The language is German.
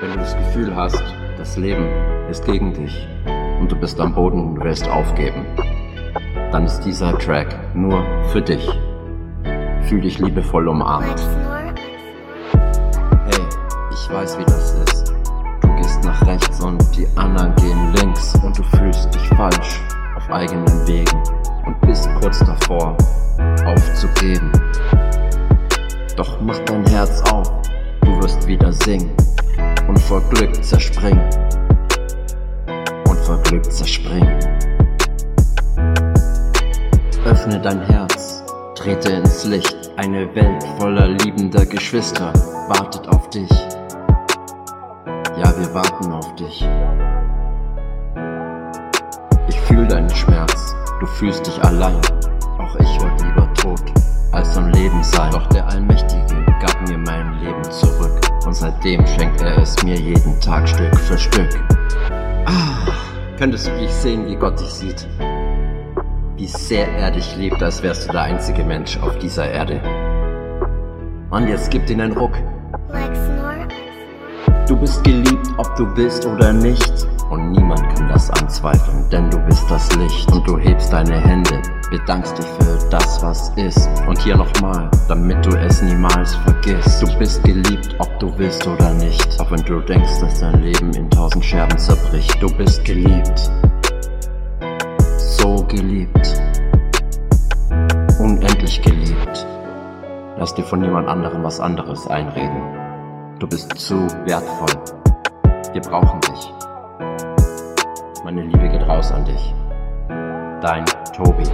Wenn du das Gefühl hast, das Leben ist gegen dich und du bist am Boden und willst aufgeben, dann ist dieser Track nur für dich. Fühl dich liebevoll umarmt. Hey, ich weiß, wie das ist. Du gehst nach rechts und die anderen gehen links und du fühlst dich falsch auf eigenen Wegen und bist kurz davor aufzugeben. Doch mach dein Herz auf, du wirst wieder singen und vor Glück zerspringen. Und vor Glück zerspringen. Öffne dein Herz, trete ins Licht. Eine Welt voller liebender Geschwister wartet auf dich. Ja, wir warten auf dich. Ich fühl deinen Schmerz, du fühlst dich allein. Auch ich wollte lieber tot als am Leben sein. Doch der Allmächtige seitdem schenkt er es mir jeden Tag Stück für Stück. Ah, könntest du dich sehen, wie Gott dich sieht? Wie sehr er dich liebt, als wärst du der einzige Mensch auf dieser Erde. Und jetzt gib ihn einen Ruck. Du bist geliebt, ob du willst oder nicht. Und niemand kann das anzweifeln, denn du bist das Licht. Und du hebst deine Hände, bedankst dich für das, was ist. Und hier nochmal, damit du es niemals vergisst. Du bist geliebt, ob du willst oder nicht. Auch wenn du denkst, dass dein Leben in tausend Scherben zerbricht. Du bist geliebt. So geliebt. Unendlich geliebt. Lass dir von niemand anderem was anderes einreden. Du bist zu wertvoll. Wir brauchen dich. Meine Liebe geht raus an dich. Dein Tobi.